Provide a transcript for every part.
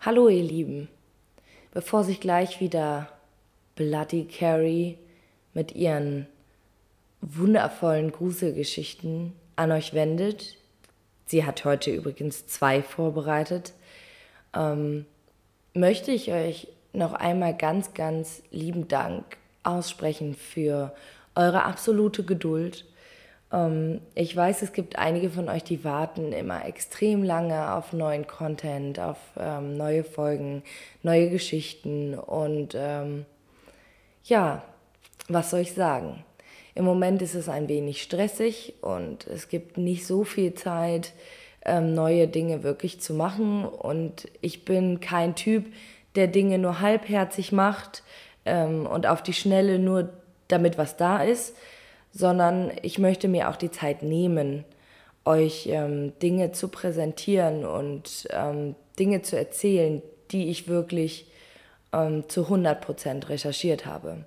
Hallo ihr Lieben. Bevor sich gleich wieder Bloody Carrie mit ihren wundervollen Gruselgeschichten an euch wendet, sie hat heute übrigens zwei vorbereitet, ähm, möchte ich euch noch einmal ganz, ganz lieben Dank aussprechen für eure absolute Geduld. Ähm, ich weiß, es gibt einige von euch, die warten immer extrem lange auf neuen Content, auf ähm, neue Folgen, neue Geschichten und ähm, ja, was soll ich sagen? Im Moment ist es ein wenig stressig und es gibt nicht so viel Zeit, ähm, neue Dinge wirklich zu machen. Und ich bin kein Typ, der Dinge nur halbherzig macht ähm, und auf die Schnelle nur damit was da ist, sondern ich möchte mir auch die Zeit nehmen, euch ähm, Dinge zu präsentieren und ähm, Dinge zu erzählen, die ich wirklich ähm, zu 100 Prozent recherchiert habe.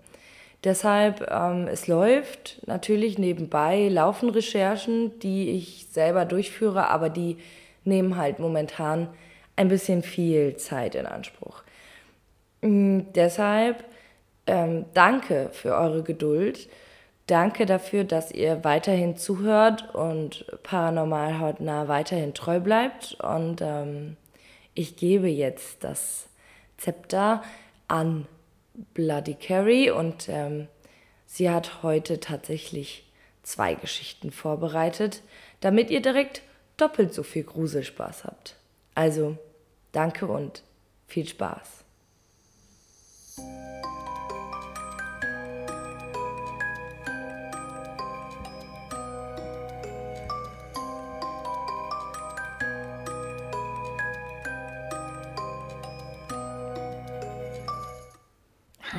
Deshalb, ähm, es läuft natürlich nebenbei, laufen Recherchen, die ich selber durchführe, aber die nehmen halt momentan ein bisschen viel Zeit in Anspruch. Mhm, deshalb ähm, danke für eure Geduld. Danke dafür, dass ihr weiterhin zuhört und paranormal hautnah weiterhin treu bleibt. Und ähm, ich gebe jetzt das Zepter an Bloody Carrie und ähm, sie hat heute tatsächlich zwei Geschichten vorbereitet, damit ihr direkt doppelt so viel Gruselspaß habt. Also danke und viel Spaß.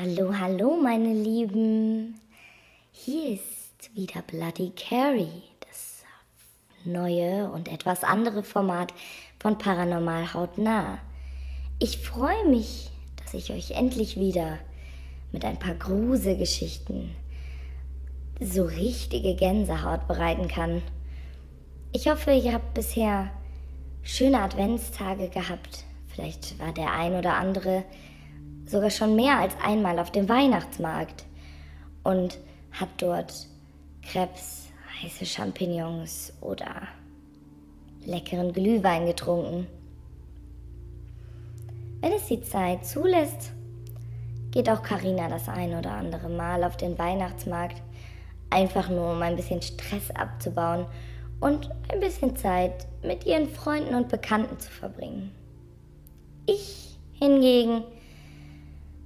Hallo, hallo, meine Lieben. Hier ist wieder Bloody Carrie, das neue und etwas andere Format von Paranormal Hautnah. Ich freue mich, dass ich euch endlich wieder mit ein paar Gruselgeschichten so richtige Gänsehaut bereiten kann. Ich hoffe, ihr habt bisher schöne Adventstage gehabt. Vielleicht war der ein oder andere sogar schon mehr als einmal auf dem Weihnachtsmarkt und hat dort Krebs, heiße Champignons oder leckeren Glühwein getrunken. Wenn es die Zeit zulässt, geht auch Karina das ein oder andere Mal auf den Weihnachtsmarkt, einfach nur um ein bisschen Stress abzubauen und ein bisschen Zeit mit ihren Freunden und Bekannten zu verbringen. Ich hingegen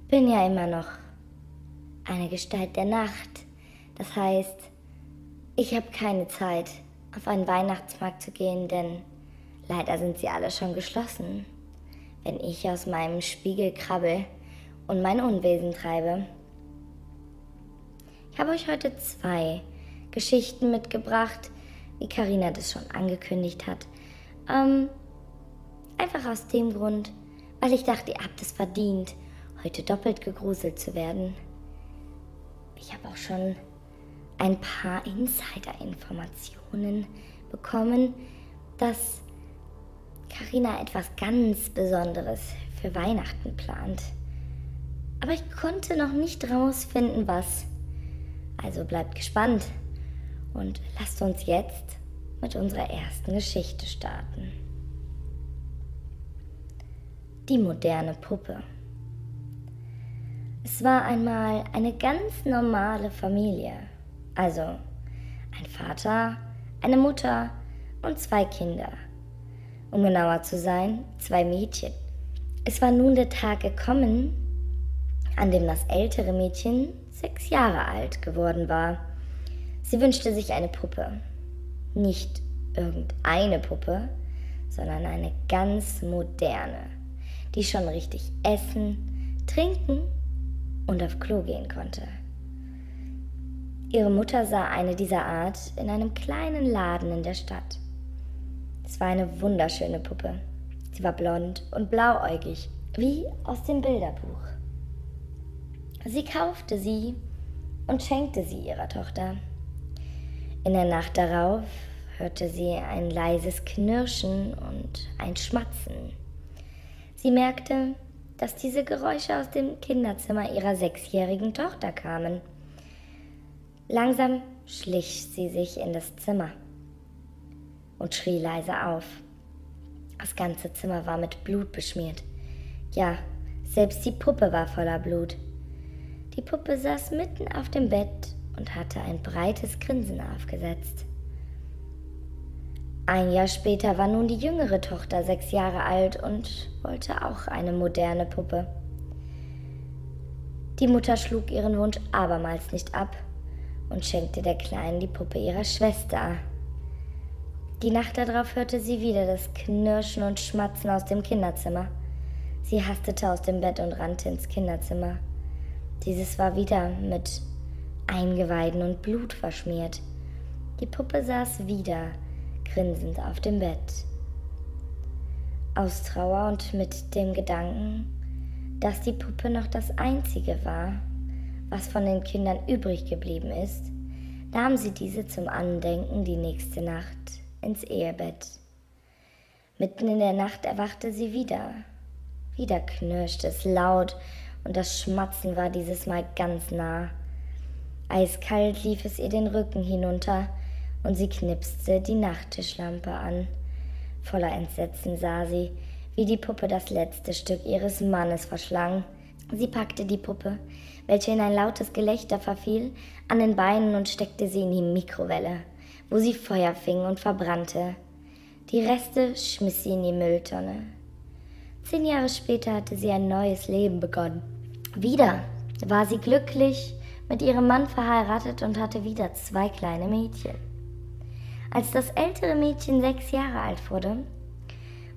bin ja immer noch eine Gestalt der Nacht. Das heißt, ich habe keine Zeit, auf einen Weihnachtsmarkt zu gehen, denn leider sind sie alle schon geschlossen. Wenn ich aus meinem Spiegel krabbel und mein Unwesen treibe. Ich habe euch heute zwei Geschichten mitgebracht, wie Karina das schon angekündigt hat. Ähm, einfach aus dem Grund, weil ich dachte, ihr habt es verdient heute doppelt gegruselt zu werden. Ich habe auch schon ein paar Insider-Informationen bekommen, dass Karina etwas ganz Besonderes für Weihnachten plant. Aber ich konnte noch nicht rausfinden, was. Also bleibt gespannt und lasst uns jetzt mit unserer ersten Geschichte starten. Die moderne Puppe. Es war einmal eine ganz normale Familie. Also ein Vater, eine Mutter und zwei Kinder. Um genauer zu sein, zwei Mädchen. Es war nun der Tag gekommen, an dem das ältere Mädchen sechs Jahre alt geworden war. Sie wünschte sich eine Puppe. Nicht irgendeine Puppe, sondern eine ganz moderne, die schon richtig essen, trinken und auf Klo gehen konnte. Ihre Mutter sah eine dieser Art in einem kleinen Laden in der Stadt. Es war eine wunderschöne Puppe. Sie war blond und blauäugig, wie aus dem Bilderbuch. Sie kaufte sie und schenkte sie ihrer Tochter. In der Nacht darauf hörte sie ein leises Knirschen und ein Schmatzen. Sie merkte, dass diese Geräusche aus dem Kinderzimmer ihrer sechsjährigen Tochter kamen. Langsam schlich sie sich in das Zimmer und schrie leise auf. Das ganze Zimmer war mit Blut beschmiert. Ja, selbst die Puppe war voller Blut. Die Puppe saß mitten auf dem Bett und hatte ein breites Grinsen aufgesetzt. Ein Jahr später war nun die jüngere Tochter sechs Jahre alt und wollte auch eine moderne Puppe. Die Mutter schlug ihren Wunsch abermals nicht ab und schenkte der Kleinen die Puppe ihrer Schwester. Die Nacht darauf hörte sie wieder das Knirschen und Schmatzen aus dem Kinderzimmer. Sie hastete aus dem Bett und rannte ins Kinderzimmer. Dieses war wieder mit Eingeweiden und Blut verschmiert. Die Puppe saß wieder grinsend auf dem Bett. Aus Trauer und mit dem Gedanken, dass die Puppe noch das Einzige war, was von den Kindern übrig geblieben ist, nahm sie diese zum Andenken die nächste Nacht ins Ehebett. Mitten in der Nacht erwachte sie wieder. Wieder knirschte es laut und das Schmatzen war dieses Mal ganz nah. Eiskalt lief es ihr den Rücken hinunter und sie knipste die Nachttischlampe an. Voller Entsetzen sah sie, wie die Puppe das letzte Stück ihres Mannes verschlang. Sie packte die Puppe, welche in ein lautes Gelächter verfiel, an den Beinen und steckte sie in die Mikrowelle, wo sie Feuer fing und verbrannte. Die Reste schmiss sie in die Mülltonne. Zehn Jahre später hatte sie ein neues Leben begonnen. Wieder war sie glücklich mit ihrem Mann verheiratet und hatte wieder zwei kleine Mädchen. Als das ältere Mädchen sechs Jahre alt wurde,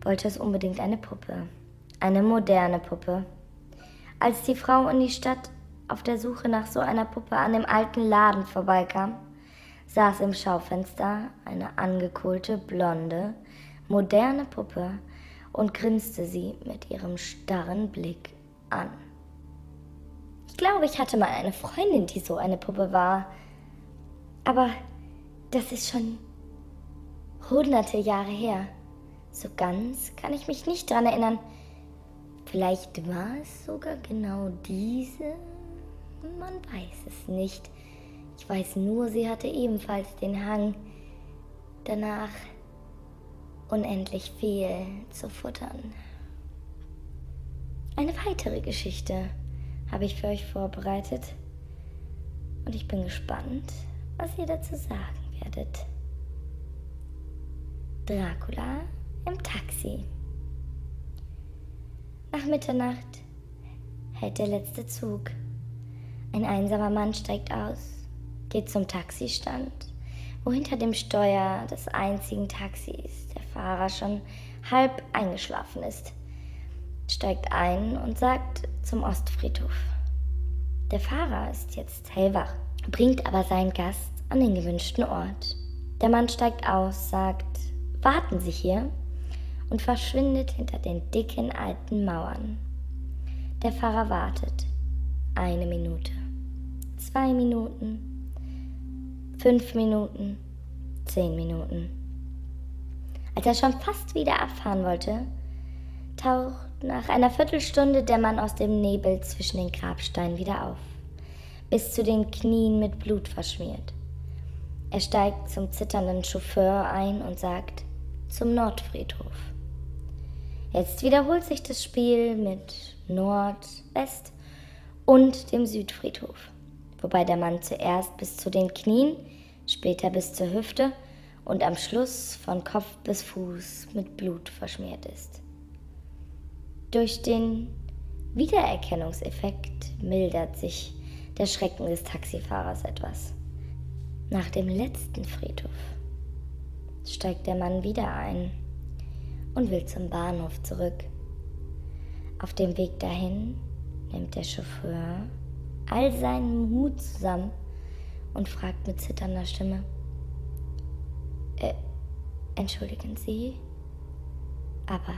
wollte es unbedingt eine Puppe, eine moderne Puppe. Als die Frau in die Stadt auf der Suche nach so einer Puppe an dem alten Laden vorbeikam, saß im Schaufenster eine angekohlte, blonde, moderne Puppe und grinste sie mit ihrem starren Blick an. Ich glaube, ich hatte mal eine Freundin, die so eine Puppe war. Aber das ist schon hunderte Jahre her. So ganz kann ich mich nicht dran erinnern. Vielleicht war es sogar genau diese. Man weiß es nicht. Ich weiß nur, sie hatte ebenfalls den Hang, danach unendlich viel zu futtern. Eine weitere Geschichte habe ich für euch vorbereitet und ich bin gespannt, was ihr dazu sagen werdet. Dracula im Taxi. Nach Mitternacht hält der letzte Zug. Ein einsamer Mann steigt aus, geht zum Taxistand, wo hinter dem Steuer des einzigen Taxis der Fahrer schon halb eingeschlafen ist, steigt ein und sagt zum Ostfriedhof. Der Fahrer ist jetzt hellwach, bringt aber seinen Gast an den gewünschten Ort. Der Mann steigt aus, sagt, warten Sie hier und verschwindet hinter den dicken alten Mauern. Der Fahrer wartet. Eine Minute, zwei Minuten, fünf Minuten, zehn Minuten. Als er schon fast wieder abfahren wollte, taucht nach einer Viertelstunde der Mann aus dem Nebel zwischen den Grabsteinen wieder auf, bis zu den Knien mit Blut verschmiert. Er steigt zum zitternden Chauffeur ein und sagt, zum Nordfriedhof. Jetzt wiederholt sich das Spiel mit Nord, West und dem Südfriedhof, wobei der Mann zuerst bis zu den Knien, später bis zur Hüfte und am Schluss von Kopf bis Fuß mit Blut verschmiert ist. Durch den Wiedererkennungseffekt mildert sich der Schrecken des Taxifahrers etwas. Nach dem letzten Friedhof steigt der Mann wieder ein und will zum Bahnhof zurück. Auf dem Weg dahin nimmt der Chauffeur all seinen Mut zusammen und fragt mit zitternder Stimme, äh, entschuldigen Sie, aber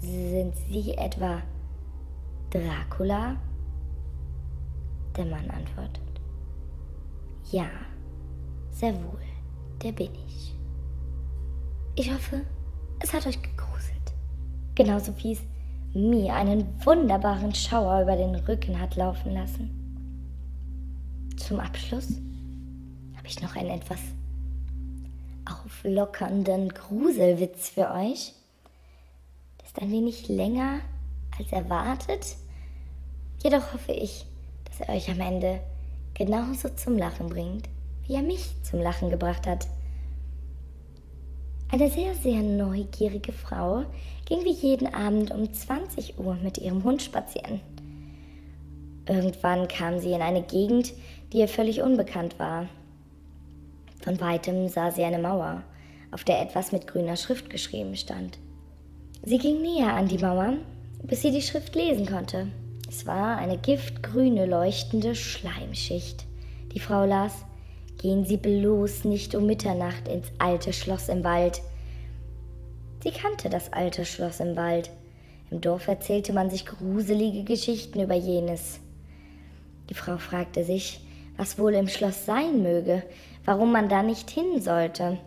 sind Sie etwa Dracula? Der Mann antwortet, ja, sehr wohl der bin ich. Ich hoffe, es hat euch gegruselt. genauso wie es mir einen wunderbaren Schauer über den Rücken hat laufen lassen. Zum Abschluss habe ich noch einen etwas auflockernden Gruselwitz für euch. Das ist ein wenig länger als erwartet. Jedoch hoffe ich, dass er euch am Ende genauso zum Lachen bringt, wie er mich zum Lachen gebracht hat. Eine sehr, sehr neugierige Frau ging wie jeden Abend um 20 Uhr mit ihrem Hund spazieren. Irgendwann kam sie in eine Gegend, die ihr völlig unbekannt war. Von weitem sah sie eine Mauer, auf der etwas mit grüner Schrift geschrieben stand. Sie ging näher an die Mauer, bis sie die Schrift lesen konnte. Es war eine giftgrüne leuchtende Schleimschicht. Die Frau las Gehen Sie bloß nicht um Mitternacht ins alte Schloss im Wald. Sie kannte das alte Schloss im Wald. Im Dorf erzählte man sich gruselige Geschichten über jenes. Die Frau fragte sich, was wohl im Schloss sein möge, warum man da nicht hin sollte.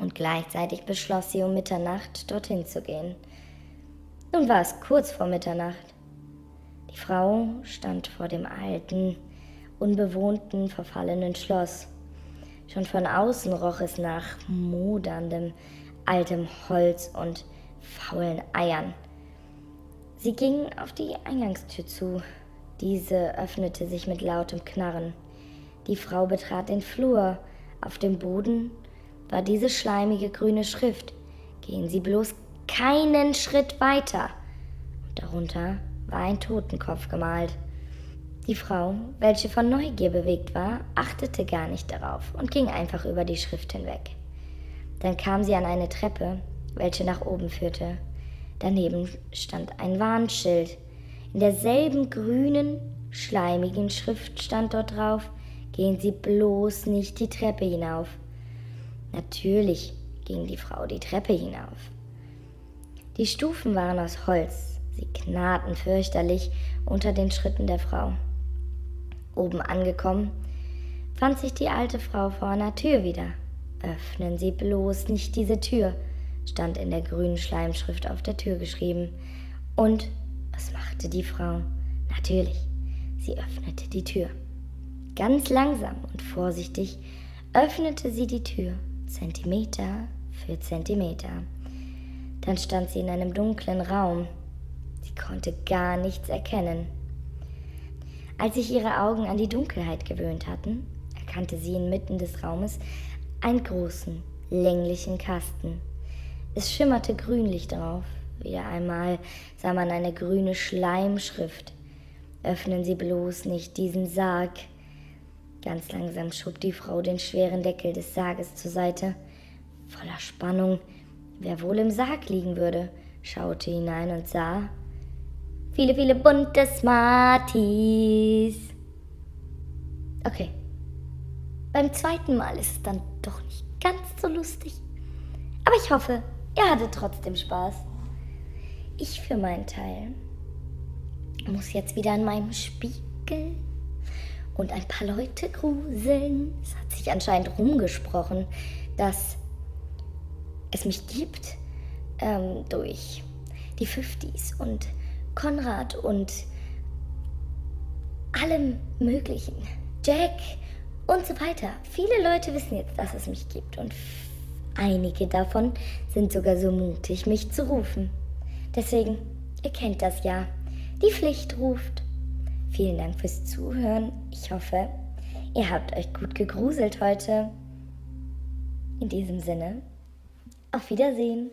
Und gleichzeitig beschloss sie um Mitternacht dorthin zu gehen. Nun war es kurz vor Mitternacht. Die Frau stand vor dem alten, unbewohnten, verfallenen Schloss. Schon von außen roch es nach moderndem, altem Holz und faulen Eiern. Sie ging auf die Eingangstür zu. Diese öffnete sich mit lautem Knarren. Die Frau betrat den Flur. Auf dem Boden war diese schleimige grüne Schrift. Gehen Sie bloß keinen Schritt weiter. Darunter war ein Totenkopf gemalt. Die Frau, welche von Neugier bewegt war, achtete gar nicht darauf und ging einfach über die Schrift hinweg. Dann kam sie an eine Treppe, welche nach oben führte. Daneben stand ein Warnschild. In derselben grünen, schleimigen Schrift stand dort drauf, gehen Sie bloß nicht die Treppe hinauf. Natürlich ging die Frau die Treppe hinauf. Die Stufen waren aus Holz, sie knarrten fürchterlich unter den Schritten der Frau. Oben angekommen, fand sich die alte Frau vor einer Tür wieder. Öffnen Sie bloß nicht diese Tür, stand in der grünen Schleimschrift auf der Tür geschrieben. Und was machte die Frau? Natürlich, sie öffnete die Tür. Ganz langsam und vorsichtig öffnete sie die Tür, Zentimeter für Zentimeter. Dann stand sie in einem dunklen Raum. Sie konnte gar nichts erkennen. Als sich ihre Augen an die Dunkelheit gewöhnt hatten, erkannte sie inmitten des Raumes einen großen, länglichen Kasten. Es schimmerte grünlich drauf. Wieder einmal sah man eine grüne Schleimschrift. Öffnen Sie bloß nicht diesen Sarg. Ganz langsam schob die Frau den schweren Deckel des Sarges zur Seite. Voller Spannung, wer wohl im Sarg liegen würde, schaute hinein und sah Viele, viele bunte Smarties. Okay. Beim zweiten Mal ist es dann doch nicht ganz so lustig. Aber ich hoffe, ihr hattet trotzdem Spaß. Ich für meinen Teil muss jetzt wieder an meinem Spiegel und ein paar Leute gruseln. Es hat sich anscheinend rumgesprochen, dass es mich gibt ähm, durch die 50s und Konrad und allem Möglichen. Jack und so weiter. Viele Leute wissen jetzt, dass es mich gibt und einige davon sind sogar so mutig, mich zu rufen. Deswegen, ihr kennt das ja. Die Pflicht ruft. Vielen Dank fürs Zuhören. Ich hoffe, ihr habt euch gut gegruselt heute. In diesem Sinne, auf Wiedersehen.